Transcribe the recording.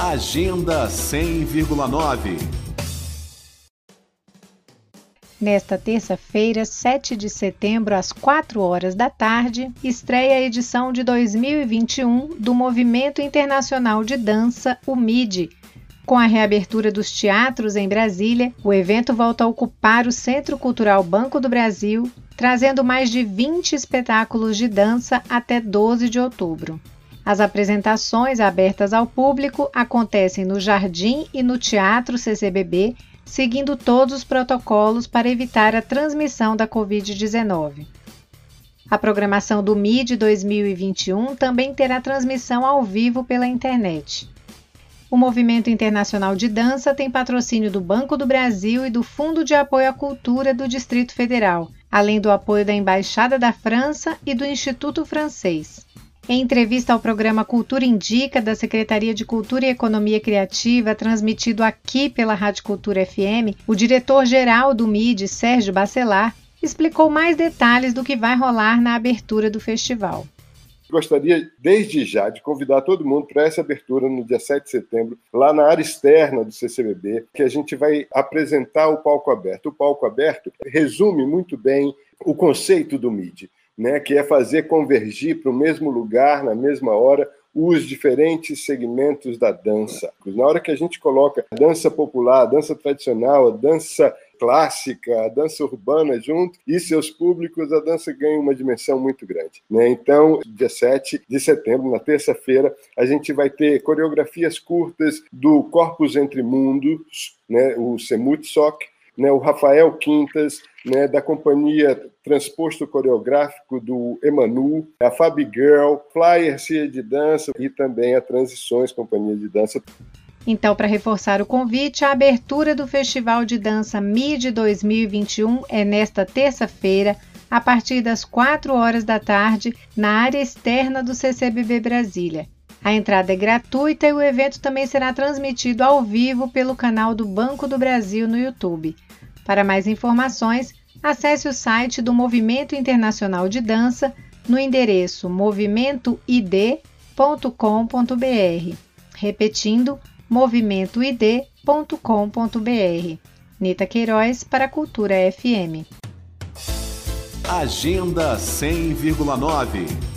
Agenda 100,9 Nesta terça-feira, 7 de setembro, às 4 horas da tarde, estreia a edição de 2021 do Movimento Internacional de Dança, o MIDI. Com a reabertura dos teatros em Brasília, o evento volta a ocupar o Centro Cultural Banco do Brasil, trazendo mais de 20 espetáculos de dança até 12 de outubro. As apresentações abertas ao público acontecem no Jardim e no Teatro CCBB, seguindo todos os protocolos para evitar a transmissão da Covid-19. A programação do MID 2021 também terá transmissão ao vivo pela internet. O Movimento Internacional de Dança tem patrocínio do Banco do Brasil e do Fundo de Apoio à Cultura do Distrito Federal, além do apoio da Embaixada da França e do Instituto Francês. Em entrevista ao programa Cultura Indica, da Secretaria de Cultura e Economia Criativa, transmitido aqui pela Rádio Cultura FM, o diretor-geral do MID, Sérgio Bacelar, explicou mais detalhes do que vai rolar na abertura do festival. Gostaria, desde já, de convidar todo mundo para essa abertura no dia 7 de setembro, lá na área externa do CCBB, que a gente vai apresentar o palco aberto. O palco aberto resume muito bem o conceito do MID né, que é fazer convergir para o mesmo lugar, na mesma hora, os diferentes segmentos da dança. Na hora que a gente coloca a dança popular, a dança tradicional, a dança clássica, a dança urbana junto e seus públicos, a dança ganha uma dimensão muito grande. Né? Então, dia 7 de setembro, na terça-feira, a gente vai ter coreografias curtas do Corpus Entre Mundos, né? o Semutsoc, né, o Rafael Quintas, né, da companhia Transposto Coreográfico do Emanu, a Fabi Girl, Flyer Cia de Dança e também a Transições Companhia de Dança. Então, para reforçar o convite, a abertura do Festival de Dança MID 2021 é nesta terça-feira, a partir das 4 horas da tarde, na área externa do CCBB Brasília. A entrada é gratuita e o evento também será transmitido ao vivo pelo canal do Banco do Brasil no YouTube. Para mais informações, acesse o site do Movimento Internacional de Dança no endereço movimentoid.com.br. Repetindo, movimentoid.com.br. Nita Queiroz para a Cultura FM. Agenda 100,9